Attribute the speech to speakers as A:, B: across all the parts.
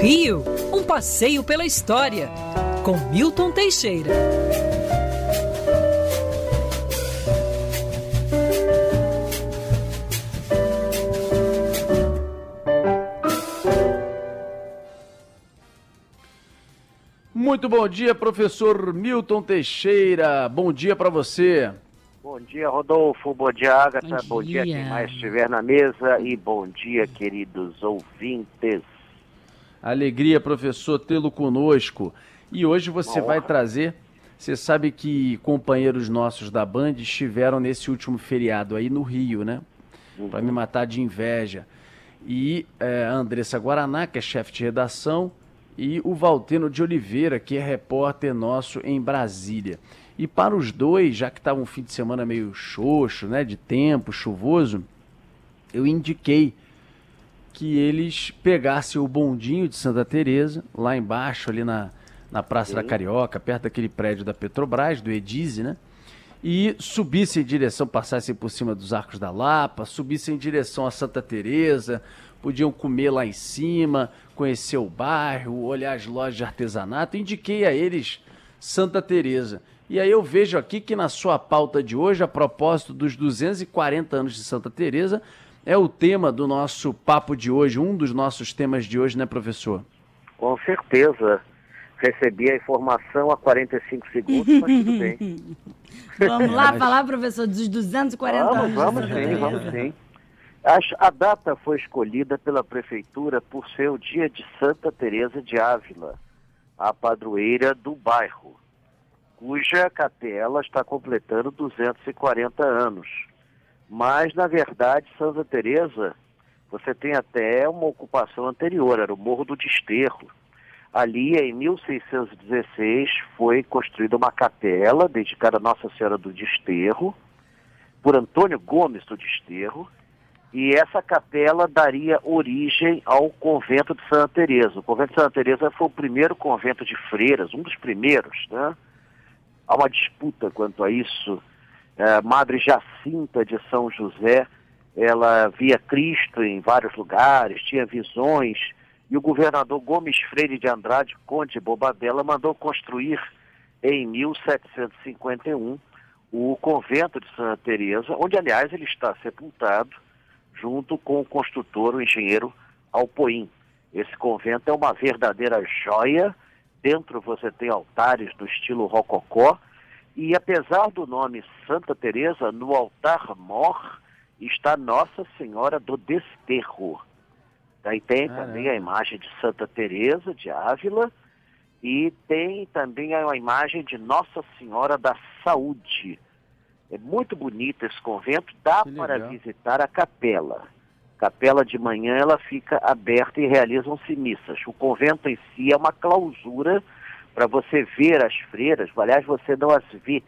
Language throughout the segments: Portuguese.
A: Rio, um passeio pela história, com Milton Teixeira.
B: Muito bom dia, professor Milton Teixeira. Bom dia para você.
C: Bom dia, Rodolfo. Bom dia, Agatha. Bom dia. bom dia quem mais estiver na mesa. E bom dia, queridos ouvintes.
B: Alegria, professor, tê-lo conosco. E hoje você vai trazer. Você sabe que companheiros nossos da Band estiveram nesse último feriado aí no Rio, né? Uhum. Para me matar de inveja. E é, a Andressa Guaraná, que é chefe de redação, e o Valteno de Oliveira, que é repórter nosso em Brasília. E para os dois, já que estava um fim de semana meio xoxo, né, de tempo, chuvoso, eu indiquei que eles pegassem o bondinho de Santa Teresa lá embaixo, ali na, na Praça Sim. da Carioca, perto daquele prédio da Petrobras, do Edize, né? E subissem em direção, passassem por cima dos Arcos da Lapa, subissem em direção a Santa Teresa, podiam comer lá em cima, conhecer o bairro, olhar as lojas de artesanato. Indiquei a eles Santa Teresa. E aí eu vejo aqui que na sua pauta de hoje, a propósito dos 240 anos de Santa Teresa, é o tema do nosso papo de hoje, um dos nossos temas de hoje, né, professor?
C: Com certeza. Recebi a informação há 45 segundos, mas tudo bem.
D: Vamos lá falar, professor, dos 240
C: vamos,
D: anos.
C: Vamos sim, vamos sim. A data foi escolhida pela prefeitura por ser o dia de Santa Teresa de Ávila, a padroeira do bairro cuja capela está completando 240 anos. Mas, na verdade, Santa Teresa, você tem até uma ocupação anterior, era o Morro do Desterro. Ali, em 1616, foi construída uma capela dedicada a Nossa Senhora do Desterro, por Antônio Gomes do Desterro, e essa capela daria origem ao convento de Santa Teresa. O convento de Santa Teresa foi o primeiro convento de freiras, um dos primeiros, né? há uma disputa quanto a isso. É, Madre Jacinta de São José, ela via Cristo em vários lugares, tinha visões, e o governador Gomes Freire de Andrade, conde de Bobadela, mandou construir em 1751 o convento de Santa Teresa, onde aliás ele está sepultado junto com o construtor, o engenheiro Alpoim. Esse convento é uma verdadeira joia Dentro você tem altares do estilo rococó e apesar do nome Santa Teresa, no altar mor está Nossa Senhora do Desterro. Daí tem ah, também é. a imagem de Santa Teresa de Ávila e tem também a imagem de Nossa Senhora da Saúde. É muito bonito esse convento, dá para visitar a capela. Capela de manhã ela fica aberta e realizam-se missas. O convento em si é uma clausura para você ver as freiras, aliás, você não as vê.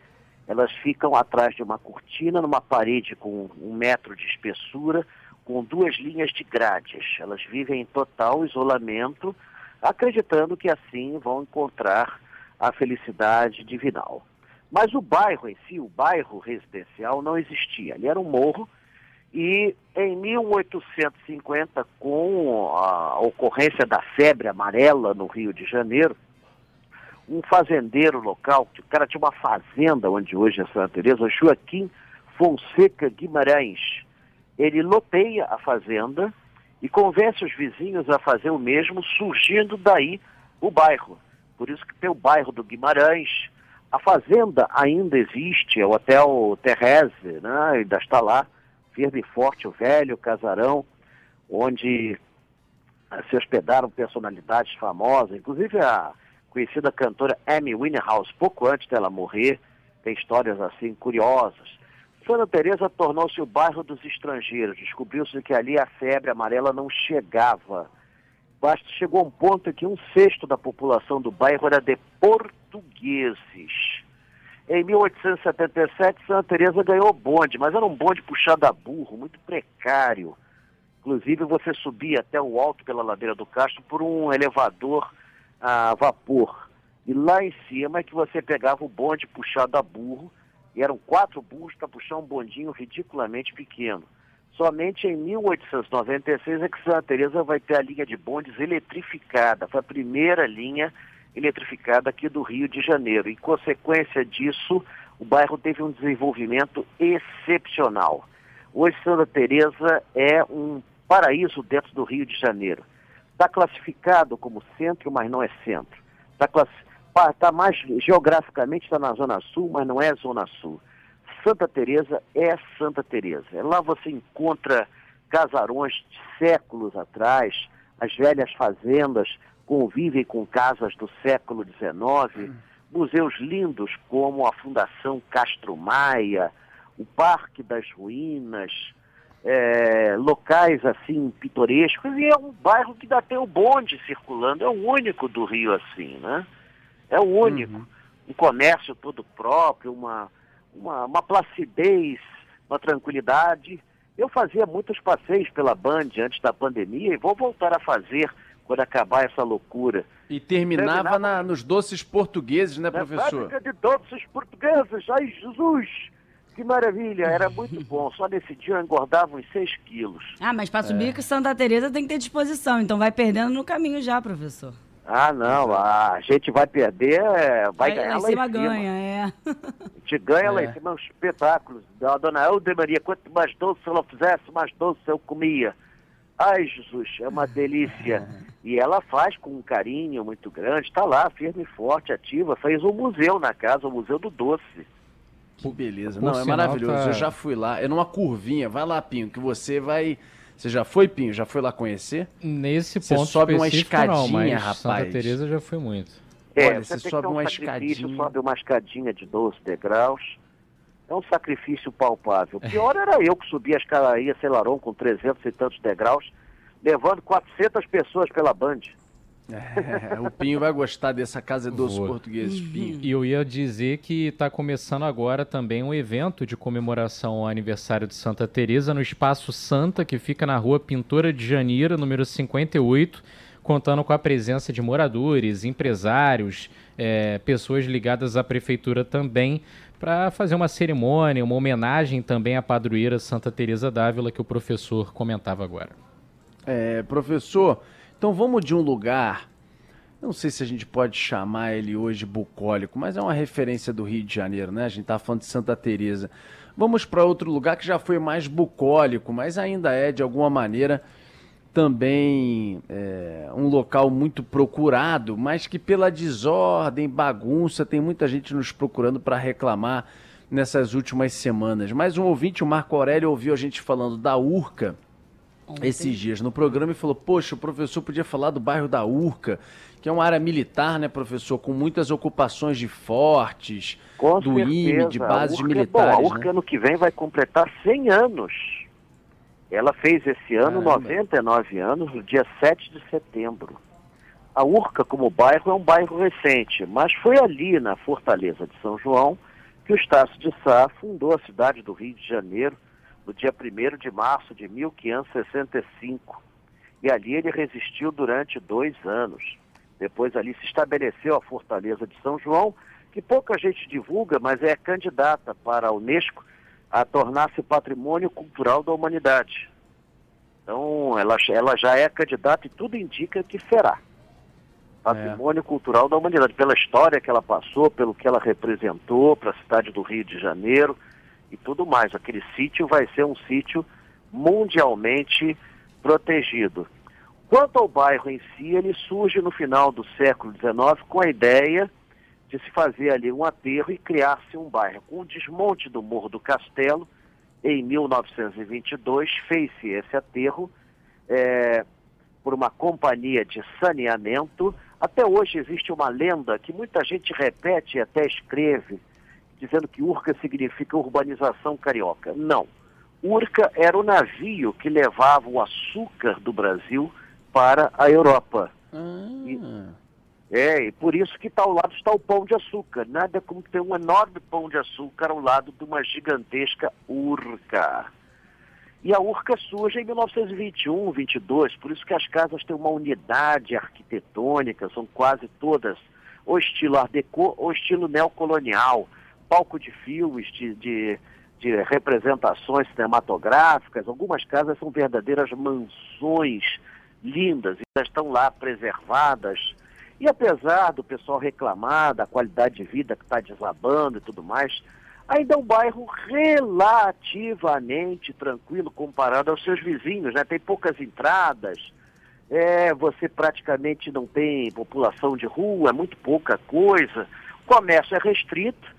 C: Elas ficam atrás de uma cortina, numa parede com um metro de espessura, com duas linhas de grades. Elas vivem em total isolamento, acreditando que assim vão encontrar a felicidade divinal. Mas o bairro em si, o bairro residencial, não existia. Ali era um morro e em 1850, com a ocorrência da febre amarela no Rio de Janeiro, um fazendeiro local, o cara tinha uma fazenda onde hoje é Santa Teresa, Joaquim Fonseca Guimarães, ele loteia a fazenda e convence os vizinhos a fazer o mesmo, surgindo daí o bairro. Por isso que tem o bairro do Guimarães. A fazenda ainda existe, é o Hotel Terrese, né? ainda está lá firme e forte, o velho casarão, onde se hospedaram personalidades famosas, inclusive a conhecida cantora Amy Winehouse, pouco antes dela morrer, tem histórias assim curiosas. Santa Teresa tornou-se o bairro dos estrangeiros. Descobriu-se que ali a febre amarela não chegava. Basta chegou a um ponto em que um sexto da população do bairro era de portugueses. Em 1877, Santa Teresa ganhou bonde, mas era um bonde puxado a burro, muito precário. Inclusive, você subia até o alto pela ladeira do Castro por um elevador a vapor. E lá em cima é que você pegava o bonde puxado a burro, e eram quatro burros para puxar um bondinho ridiculamente pequeno. Somente em 1896 é que Santa Teresa vai ter a linha de bondes eletrificada. Foi a primeira linha eletrificada aqui do Rio de Janeiro. Em consequência disso, o bairro teve um desenvolvimento excepcional. Hoje Santa Teresa é um paraíso dentro do Rio de Janeiro. Está classificado como centro, mas não é centro. Está tá mais geograficamente está na zona sul, mas não é zona sul. Santa Teresa é Santa Teresa. Lá você encontra casarões de séculos atrás, as velhas fazendas convivem com casas do século XIX, museus lindos como a Fundação Castro Maia, o Parque das Ruínas, é, locais assim pitorescos, e é um bairro que dá até o bonde circulando, é o único do Rio assim, né? É o único. Uhum. Um comércio todo próprio, uma, uma, uma placidez, uma tranquilidade. Eu fazia muitos passeios pela Band antes da pandemia e vou voltar a fazer quando acabar essa loucura.
B: E terminava, terminava na, nos doces portugueses, né, professor?
C: Na de doces portugueses, ai Jesus! Que maravilha, era muito bom. Só nesse dia eu engordava uns 6 quilos.
D: Ah, mas para subir é. que Santa Teresa tem que ter disposição, então vai perdendo no caminho já, professor.
C: Ah, não, a gente vai perder, vai, vai ganhar lá em cima.
D: ganha, é.
C: A gente ganha é. lá em cima, é um espetáculo. A dona Elda Maria, quanto mais doce ela fizesse, mais doce eu comia. Ai, Jesus, é uma delícia. E ela faz com um carinho muito grande, está lá, firme e forte, ativa. Fez um museu na casa, o Museu do Doce.
B: Que beleza. Não, é maravilhoso. Tá... Eu já fui lá. É numa curvinha. Vai lá, Pinho, que você vai. Você já foi, Pinho? Já foi lá conhecer?
E: Nesse ponto você
B: sobe uma escadinha, não, mas rapaz.
E: Santa Teresa já foi muito.
C: É, Olha, você, você sobe um uma escadinha. Sobe uma escadinha de 12 degraus. É um sacrifício palpável. O pior era eu que subia a escadaria Celaron com 300 e tantos degraus, levando 400 pessoas pela Band.
B: É, o Pinho vai gostar dessa Casa dos Vou. Portugueses, Pinho.
E: E eu ia dizer que está começando agora também um evento de comemoração ao aniversário de Santa Teresa no Espaço Santa, que fica na rua Pintora de Janeiro, número 58, contando com a presença de moradores, empresários, é, pessoas ligadas à prefeitura também, para fazer uma cerimônia, uma homenagem também à padroeira Santa Teresa d'Ávila que o professor comentava agora.
B: É, professor, então vamos de um lugar, não sei se a gente pode chamar ele hoje bucólico, mas é uma referência do Rio de Janeiro, né? A gente tá falando de Santa Teresa. Vamos para outro lugar que já foi mais bucólico, mas ainda é de alguma maneira também é, um local muito procurado, mas que pela desordem, bagunça, tem muita gente nos procurando para reclamar nessas últimas semanas. Mais um ouvinte, o Marco Aurélio, ouviu a gente falando da Urca Ontem. esses dias no programa e falou: Poxa, o professor podia falar do bairro da Urca, que é uma área militar, né, professor, com muitas ocupações de fortes,
C: com
B: do
C: certeza.
B: IME, de bases a militares.
C: É bom, a Urca
B: né?
C: ano que vem vai completar 100 anos. Ela fez esse ano Caramba. 99 anos, no dia 7 de setembro. A Urca, como bairro, é um bairro recente, mas foi ali, na Fortaleza de São João, que o Estácio de Sá fundou a cidade do Rio de Janeiro, no dia 1 de março de 1565. E ali ele resistiu durante dois anos. Depois ali se estabeleceu a Fortaleza de São João, que pouca gente divulga, mas é candidata para a Unesco a tornar-se patrimônio cultural da humanidade. Então, ela, ela já é candidata e tudo indica que será patrimônio é. cultural da humanidade, pela história que ela passou, pelo que ela representou para a cidade do Rio de Janeiro e tudo mais. Aquele sítio vai ser um sítio mundialmente protegido. Quanto ao bairro em si, ele surge no final do século XIX com a ideia de se fazer ali um aterro e criar-se um bairro. Com o desmonte do Morro do Castelo, em 1922, fez-se esse aterro é, por uma companhia de saneamento. Até hoje existe uma lenda que muita gente repete e até escreve, dizendo que Urca significa urbanização carioca. Não. Urca era o navio que levava o açúcar do Brasil para a Europa. Ah. E, é, e por isso que está ao lado está o pão de açúcar. Nada como ter um enorme pão de açúcar ao lado de uma gigantesca urca. E a urca surge em 1921, 22, por isso que as casas têm uma unidade arquitetônica, são quase todas ou estilo Art ou estilo neocolonial palco de filmes, de, de, de representações cinematográficas. Algumas casas são verdadeiras mansões lindas e já estão lá preservadas. E apesar do pessoal reclamar da qualidade de vida que está desabando e tudo mais, ainda é um bairro relativamente tranquilo comparado aos seus vizinhos, né? Tem poucas entradas, é, você praticamente não tem população de rua, é muito pouca coisa, o comércio é restrito,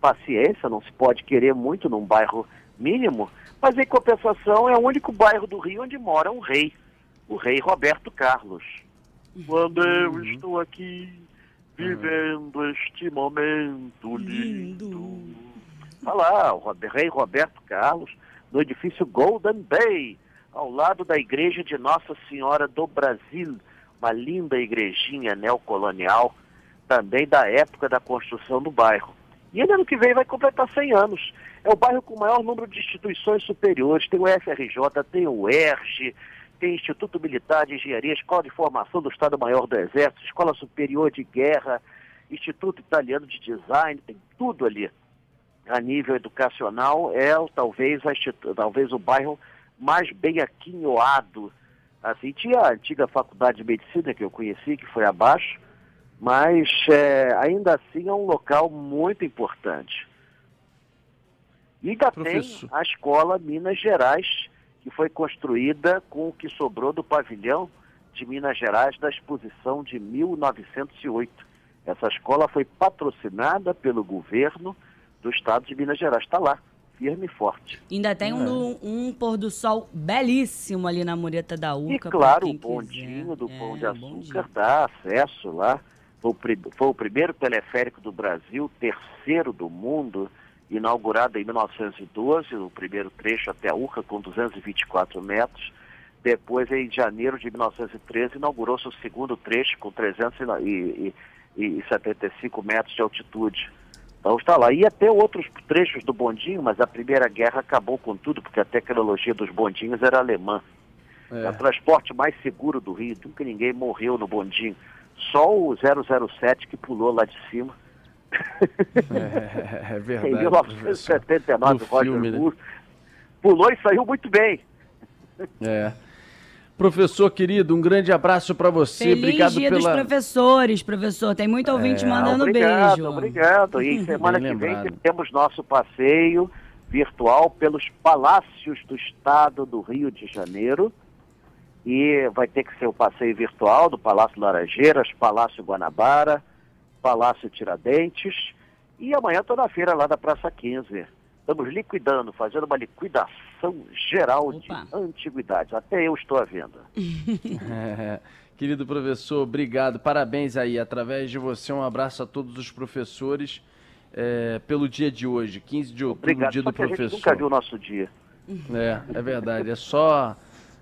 C: paciência, não se pode querer muito num bairro mínimo, mas em compensação é o único bairro do Rio onde mora um rei, o rei Roberto Carlos. Quando eu uhum. estou aqui vivendo uhum. este momento lindo. lindo. Olha lá, o rei Roberto Carlos, no edifício Golden Bay, ao lado da igreja de Nossa Senhora do Brasil, uma linda igrejinha neocolonial, também da época da construção do bairro. E ele ano que vem vai completar 100 anos. É o bairro com o maior número de instituições superiores. Tem o FRJ, tem o ERJ, tem Instituto Militar de Engenharia, Escola de Formação do Estado-Maior do Exército, Escola Superior de Guerra, Instituto Italiano de Design, tem tudo ali. A nível educacional, é talvez, a, talvez o bairro mais bem aquinhoado. Assim, tinha a antiga Faculdade de Medicina que eu conheci, que foi abaixo, mas é, ainda assim é um local muito importante. E ainda Professor. tem a Escola Minas Gerais, que foi construída com o que sobrou do pavilhão de Minas Gerais da exposição de 1908. Essa escola foi patrocinada pelo governo do estado de Minas Gerais. Está lá, firme e forte.
D: Ainda tem um, é. um, pôr do sol belíssimo ali na mureta da Uca.
C: E claro, o bondinho quiser. do é, Pão de Açúcar dá acesso lá foi o, foi o primeiro teleférico do Brasil, terceiro do mundo, inaugurado em 1912, o primeiro trecho até a Urca, com 224 metros. Depois, em janeiro de 1913, inaugurou-se o segundo trecho, com 375 metros de altitude. Então está lá. E até outros trechos do bondinho, mas a Primeira Guerra acabou com tudo, porque a tecnologia dos bondinhos era alemã. É. é o transporte mais seguro do Rio. Nunca ninguém morreu no bondinho. Só o 007 que pulou lá de cima.
B: É, é verdade.
C: em 1979, o Roger filme, Moore né? pulou e saiu muito bem.
B: É. Professor querido, um grande abraço para você.
D: Feliz
B: obrigado
D: dia
B: pela...
D: dos professores, professor. Tem muito ouvinte é, mandando
C: obrigado,
D: beijo.
C: Obrigado. E semana que vem temos nosso passeio virtual pelos palácios do estado do Rio de Janeiro e vai ter que ser o passeio virtual do Palácio Laranjeiras, Palácio Guanabara, Palácio Tiradentes e amanhã estou na feira lá da Praça 15. Estamos liquidando, fazendo uma liquidação geral Opa. de antiguidades. Até eu estou à venda.
B: é, querido professor, obrigado. Parabéns aí. Através de você, um abraço a todos os professores é, pelo dia de hoje, 15 de outubro,
C: obrigado.
B: dia
C: do
B: professor. A
C: gente nunca viu o nosso dia.
B: É, é verdade. É só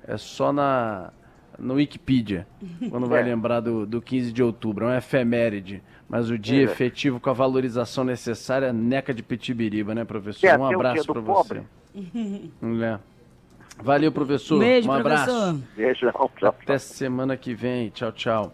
B: é só na, no Wikipedia, quando vai é. lembrar do, do 15 de outubro. É um efeméride, mas o dia é. efetivo com a valorização necessária, neca de Pitibiriba, né, professor?
C: É,
B: um abraço para você. É. Valeu, professor.
D: Beijo,
B: um
D: abraço.
C: Beijo.
B: Até semana que vem. Tchau, tchau.